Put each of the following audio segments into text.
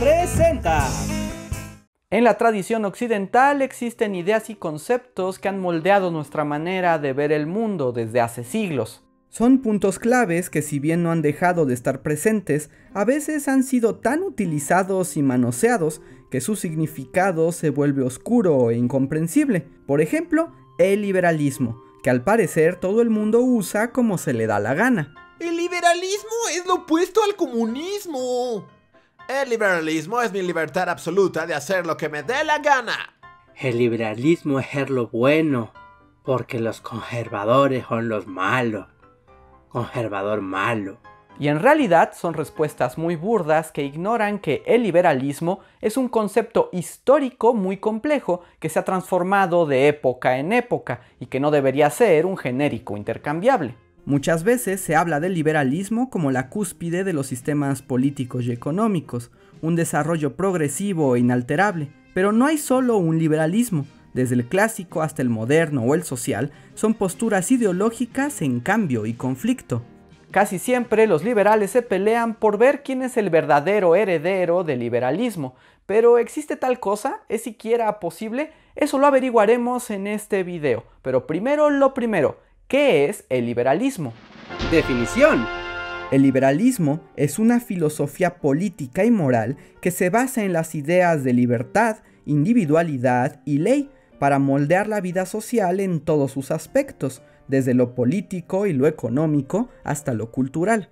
Presenta. En la tradición occidental existen ideas y conceptos que han moldeado nuestra manera de ver el mundo desde hace siglos. Son puntos claves que si bien no han dejado de estar presentes, a veces han sido tan utilizados y manoseados que su significado se vuelve oscuro e incomprensible. Por ejemplo, el liberalismo, que al parecer todo el mundo usa como se le da la gana. El liberalismo es lo opuesto al comunismo. El liberalismo es mi libertad absoluta de hacer lo que me dé la gana. El liberalismo es ser lo bueno, porque los conservadores son los malos conservador malo. Y en realidad son respuestas muy burdas que ignoran que el liberalismo es un concepto histórico muy complejo que se ha transformado de época en época y que no debería ser un genérico intercambiable. Muchas veces se habla del liberalismo como la cúspide de los sistemas políticos y económicos, un desarrollo progresivo e inalterable, pero no hay solo un liberalismo, desde el clásico hasta el moderno o el social, son posturas ideológicas en cambio y conflicto. Casi siempre los liberales se pelean por ver quién es el verdadero heredero del liberalismo, pero ¿existe tal cosa? ¿Es siquiera posible? Eso lo averiguaremos en este video. Pero primero lo primero, ¿qué es el liberalismo? Definición. El liberalismo es una filosofía política y moral que se basa en las ideas de libertad, individualidad y ley, para moldear la vida social en todos sus aspectos, desde lo político y lo económico hasta lo cultural.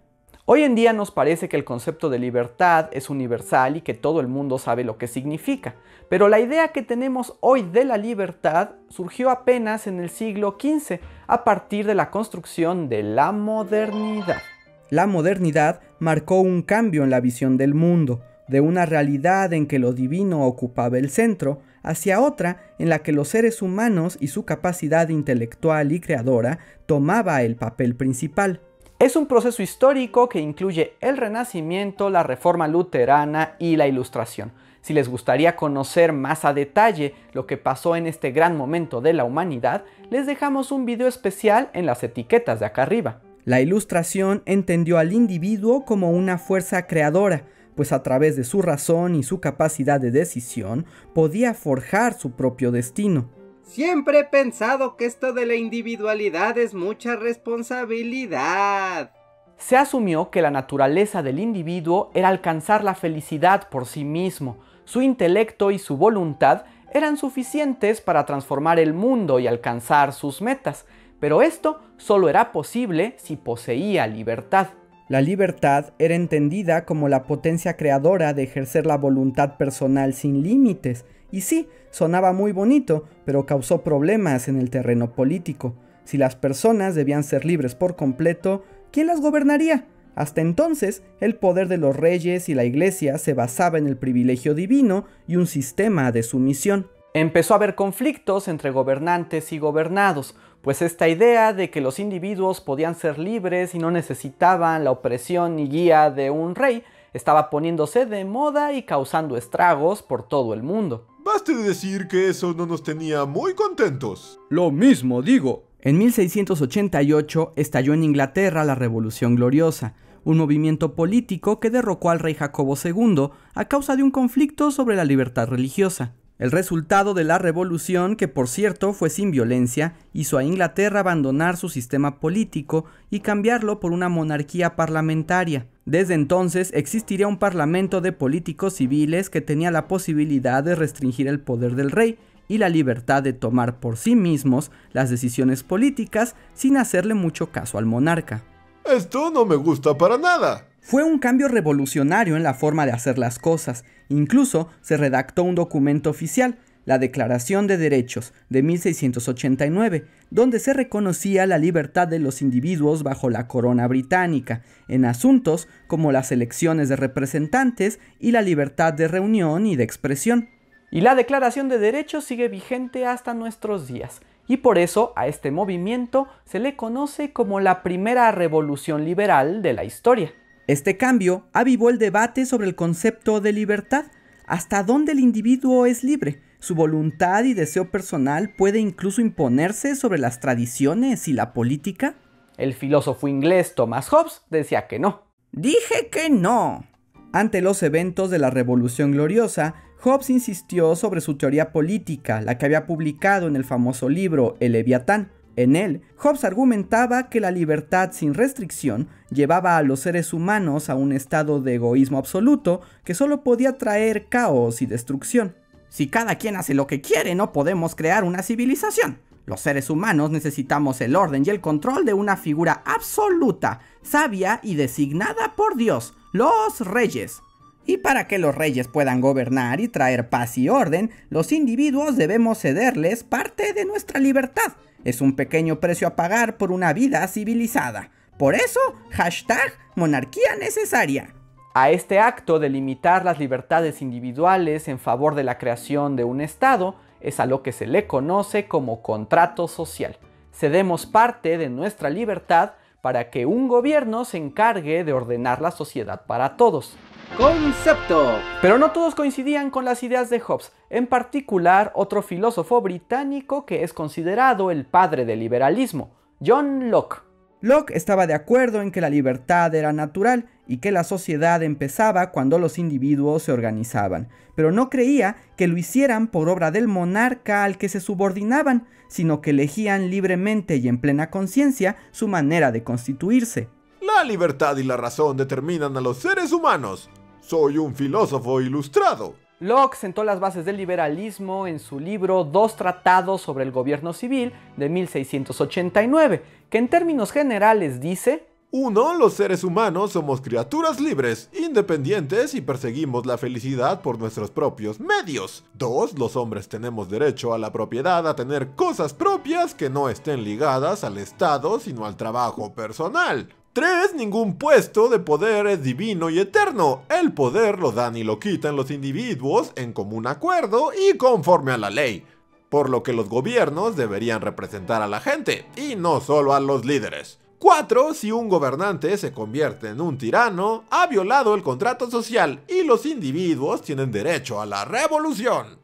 Hoy en día nos parece que el concepto de libertad es universal y que todo el mundo sabe lo que significa, pero la idea que tenemos hoy de la libertad surgió apenas en el siglo XV, a partir de la construcción de la modernidad. La modernidad marcó un cambio en la visión del mundo, de una realidad en que lo divino ocupaba el centro, hacia otra en la que los seres humanos y su capacidad intelectual y creadora tomaba el papel principal. Es un proceso histórico que incluye el Renacimiento, la Reforma Luterana y la Ilustración. Si les gustaría conocer más a detalle lo que pasó en este gran momento de la humanidad, les dejamos un video especial en las etiquetas de acá arriba. La Ilustración entendió al individuo como una fuerza creadora, pues a través de su razón y su capacidad de decisión podía forjar su propio destino. Siempre he pensado que esto de la individualidad es mucha responsabilidad. Se asumió que la naturaleza del individuo era alcanzar la felicidad por sí mismo. Su intelecto y su voluntad eran suficientes para transformar el mundo y alcanzar sus metas, pero esto solo era posible si poseía libertad. La libertad era entendida como la potencia creadora de ejercer la voluntad personal sin límites, y sí, sonaba muy bonito, pero causó problemas en el terreno político. Si las personas debían ser libres por completo, ¿quién las gobernaría? Hasta entonces, el poder de los reyes y la iglesia se basaba en el privilegio divino y un sistema de sumisión. Empezó a haber conflictos entre gobernantes y gobernados, pues esta idea de que los individuos podían ser libres y no necesitaban la opresión y guía de un rey estaba poniéndose de moda y causando estragos por todo el mundo. Baste decir que eso no nos tenía muy contentos. Lo mismo digo. En 1688 estalló en Inglaterra la Revolución Gloriosa, un movimiento político que derrocó al rey Jacobo II a causa de un conflicto sobre la libertad religiosa. El resultado de la revolución, que por cierto fue sin violencia, hizo a Inglaterra abandonar su sistema político y cambiarlo por una monarquía parlamentaria. Desde entonces existiría un parlamento de políticos civiles que tenía la posibilidad de restringir el poder del rey y la libertad de tomar por sí mismos las decisiones políticas sin hacerle mucho caso al monarca. Esto no me gusta para nada. Fue un cambio revolucionario en la forma de hacer las cosas. Incluso se redactó un documento oficial, la Declaración de Derechos de 1689, donde se reconocía la libertad de los individuos bajo la corona británica, en asuntos como las elecciones de representantes y la libertad de reunión y de expresión. Y la Declaración de Derechos sigue vigente hasta nuestros días, y por eso a este movimiento se le conoce como la primera revolución liberal de la historia. Este cambio avivó el debate sobre el concepto de libertad. ¿Hasta dónde el individuo es libre? ¿Su voluntad y deseo personal puede incluso imponerse sobre las tradiciones y la política? El filósofo inglés Thomas Hobbes decía que no. Dije que no. Ante los eventos de la Revolución Gloriosa, Hobbes insistió sobre su teoría política, la que había publicado en el famoso libro El Leviatán. En él, Hobbes argumentaba que la libertad sin restricción llevaba a los seres humanos a un estado de egoísmo absoluto que solo podía traer caos y destrucción. Si cada quien hace lo que quiere, no podemos crear una civilización. Los seres humanos necesitamos el orden y el control de una figura absoluta, sabia y designada por Dios, los reyes. Y para que los reyes puedan gobernar y traer paz y orden, los individuos debemos cederles parte de nuestra libertad. Es un pequeño precio a pagar por una vida civilizada. Por eso, hashtag monarquía necesaria. A este acto de limitar las libertades individuales en favor de la creación de un Estado es a lo que se le conoce como contrato social. Cedemos parte de nuestra libertad para que un gobierno se encargue de ordenar la sociedad para todos. Concepto. Pero no todos coincidían con las ideas de Hobbes, en particular otro filósofo británico que es considerado el padre del liberalismo, John Locke. Locke estaba de acuerdo en que la libertad era natural y que la sociedad empezaba cuando los individuos se organizaban, pero no creía que lo hicieran por obra del monarca al que se subordinaban, sino que elegían libremente y en plena conciencia su manera de constituirse. La libertad y la razón determinan a los seres humanos. Soy un filósofo ilustrado. Locke sentó las bases del liberalismo en su libro Dos tratados sobre el gobierno civil de 1689, que en términos generales dice 1. Los seres humanos somos criaturas libres, independientes y perseguimos la felicidad por nuestros propios medios. 2. Los hombres tenemos derecho a la propiedad, a tener cosas propias que no estén ligadas al Estado, sino al trabajo personal. 3. Ningún puesto de poder es divino y eterno. El poder lo dan y lo quitan los individuos en común acuerdo y conforme a la ley. Por lo que los gobiernos deberían representar a la gente y no solo a los líderes. 4. Si un gobernante se convierte en un tirano, ha violado el contrato social y los individuos tienen derecho a la revolución.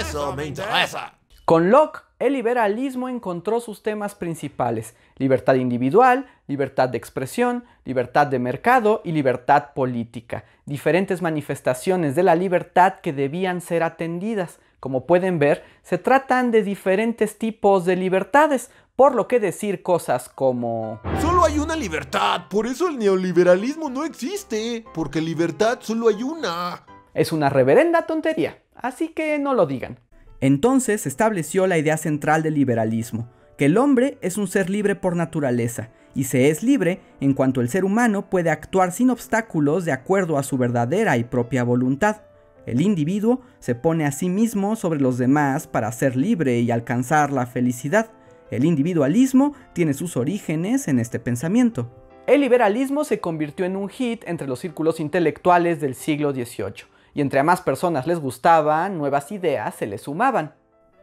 Eso me interesa. Con Locke, el liberalismo encontró sus temas principales, libertad individual, libertad de expresión, libertad de mercado y libertad política, diferentes manifestaciones de la libertad que debían ser atendidas. Como pueden ver, se tratan de diferentes tipos de libertades, por lo que decir cosas como... Solo hay una libertad, por eso el neoliberalismo no existe, porque libertad solo hay una. Es una reverenda tontería, así que no lo digan. Entonces se estableció la idea central del liberalismo, que el hombre es un ser libre por naturaleza, y se es libre en cuanto el ser humano puede actuar sin obstáculos de acuerdo a su verdadera y propia voluntad. El individuo se pone a sí mismo sobre los demás para ser libre y alcanzar la felicidad. El individualismo tiene sus orígenes en este pensamiento. El liberalismo se convirtió en un hit entre los círculos intelectuales del siglo XVIII y entre a más personas les gustaban, nuevas ideas se les sumaban.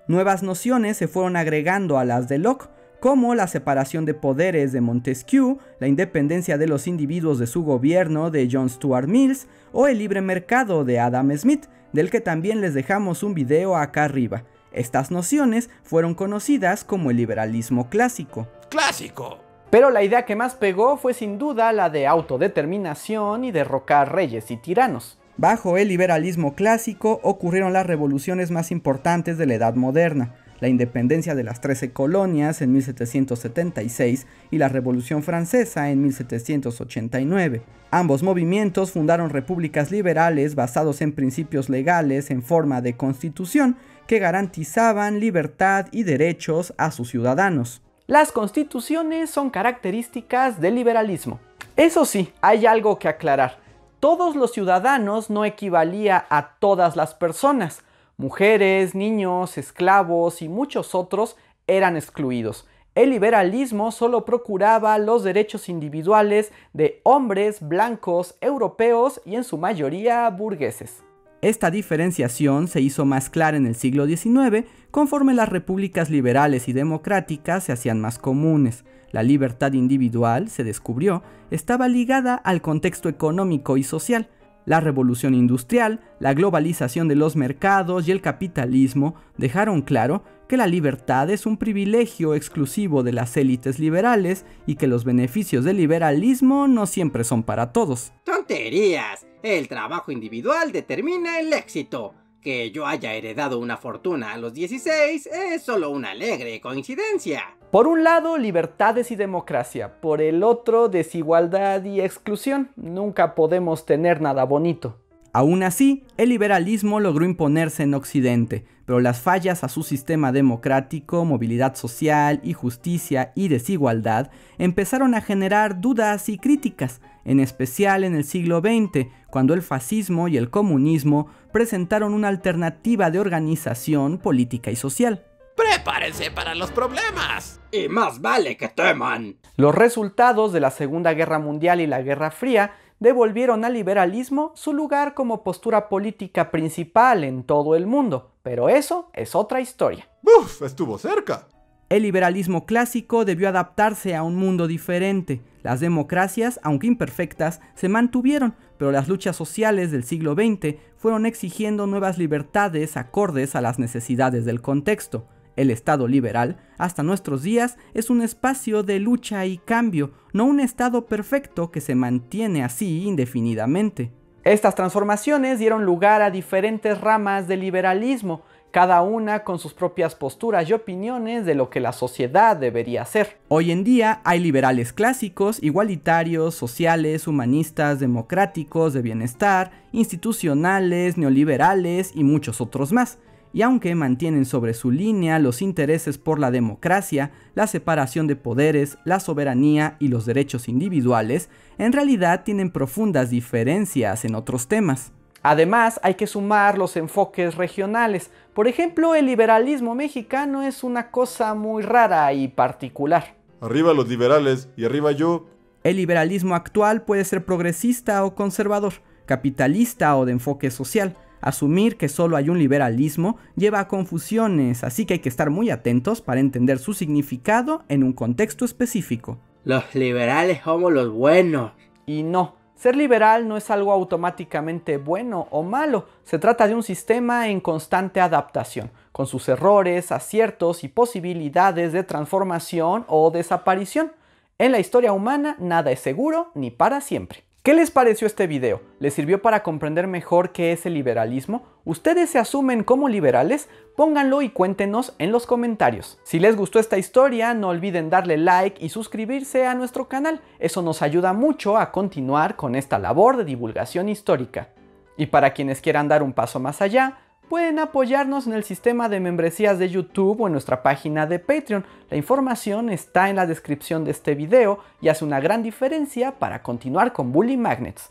Nuevas nociones se fueron agregando a las de Locke, como la separación de poderes de Montesquieu, la independencia de los individuos de su gobierno de John Stuart Mills o el libre mercado de Adam Smith, del que también les dejamos un video acá arriba. Estas nociones fueron conocidas como el liberalismo clásico. ¡Clásico! Pero la idea que más pegó fue sin duda la de autodeterminación y derrocar reyes y tiranos. Bajo el liberalismo clásico ocurrieron las revoluciones más importantes de la Edad Moderna, la independencia de las Trece Colonias en 1776 y la Revolución Francesa en 1789. Ambos movimientos fundaron repúblicas liberales basados en principios legales en forma de constitución que garantizaban libertad y derechos a sus ciudadanos. Las constituciones son características del liberalismo. Eso sí, hay algo que aclarar todos los ciudadanos no equivalía a todas las personas. Mujeres, niños, esclavos y muchos otros eran excluidos. El liberalismo solo procuraba los derechos individuales de hombres blancos, europeos y en su mayoría burgueses. Esta diferenciación se hizo más clara en el siglo XIX conforme las repúblicas liberales y democráticas se hacían más comunes la libertad individual, se descubrió, estaba ligada al contexto económico y social. La revolución industrial, la globalización de los mercados y el capitalismo dejaron claro que la libertad es un privilegio exclusivo de las élites liberales y que los beneficios del liberalismo no siempre son para todos. ¡Tonterías! El trabajo individual determina el éxito. Que yo haya heredado una fortuna a los 16 es solo una alegre coincidencia. Por un lado, libertades y democracia. Por el otro, desigualdad y exclusión. Nunca podemos tener nada bonito. Aún así, el liberalismo logró imponerse en Occidente, pero las fallas a su sistema democrático, movilidad social y justicia y desigualdad empezaron a generar dudas y críticas, en especial en el siglo XX, cuando el fascismo y el comunismo presentaron una alternativa de organización política y social. ¡Prepárense para los problemas! Y más vale que teman. Los resultados de la Segunda Guerra Mundial y la Guerra Fría devolvieron al liberalismo su lugar como postura política principal en todo el mundo, pero eso es otra historia. ¡Uf! Estuvo cerca. El liberalismo clásico debió adaptarse a un mundo diferente. Las democracias, aunque imperfectas, se mantuvieron, pero las luchas sociales del siglo XX fueron exigiendo nuevas libertades acordes a las necesidades del contexto. El Estado liberal, hasta nuestros días, es un espacio de lucha y cambio, no un Estado perfecto que se mantiene así indefinidamente. Estas transformaciones dieron lugar a diferentes ramas del liberalismo, cada una con sus propias posturas y opiniones de lo que la sociedad debería ser. Hoy en día hay liberales clásicos, igualitarios, sociales, humanistas, democráticos, de bienestar, institucionales, neoliberales y muchos otros más y aunque mantienen sobre su línea los intereses por la democracia, la separación de poderes, la soberanía y los derechos individuales, en realidad tienen profundas diferencias en otros temas. Además, hay que sumar los enfoques regionales. Por ejemplo, el liberalismo mexicano es una cosa muy rara y particular. Arriba los liberales y arriba yo. El liberalismo actual puede ser progresista o conservador, capitalista o de enfoque social. Asumir que solo hay un liberalismo lleva a confusiones, así que hay que estar muy atentos para entender su significado en un contexto específico. Los liberales somos los buenos. Y no, ser liberal no es algo automáticamente bueno o malo, se trata de un sistema en constante adaptación, con sus errores, aciertos y posibilidades de transformación o desaparición. En la historia humana nada es seguro ni para siempre. ¿Qué les pareció este video? ¿Les sirvió para comprender mejor qué es el liberalismo? ¿Ustedes se asumen como liberales? Pónganlo y cuéntenos en los comentarios. Si les gustó esta historia, no olviden darle like y suscribirse a nuestro canal. Eso nos ayuda mucho a continuar con esta labor de divulgación histórica. Y para quienes quieran dar un paso más allá, pueden apoyarnos en el sistema de membresías de YouTube o en nuestra página de Patreon. La información está en la descripción de este video y hace una gran diferencia para continuar con Bully Magnets.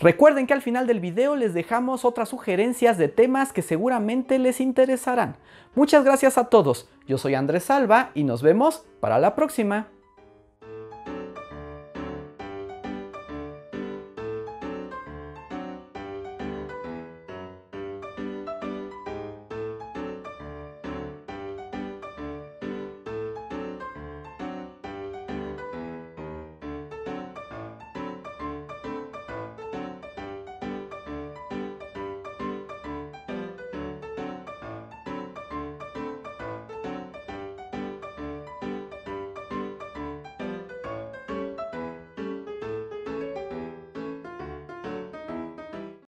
Recuerden que al final del video les dejamos otras sugerencias de temas que seguramente les interesarán. Muchas gracias a todos, yo soy Andrés Salva y nos vemos para la próxima.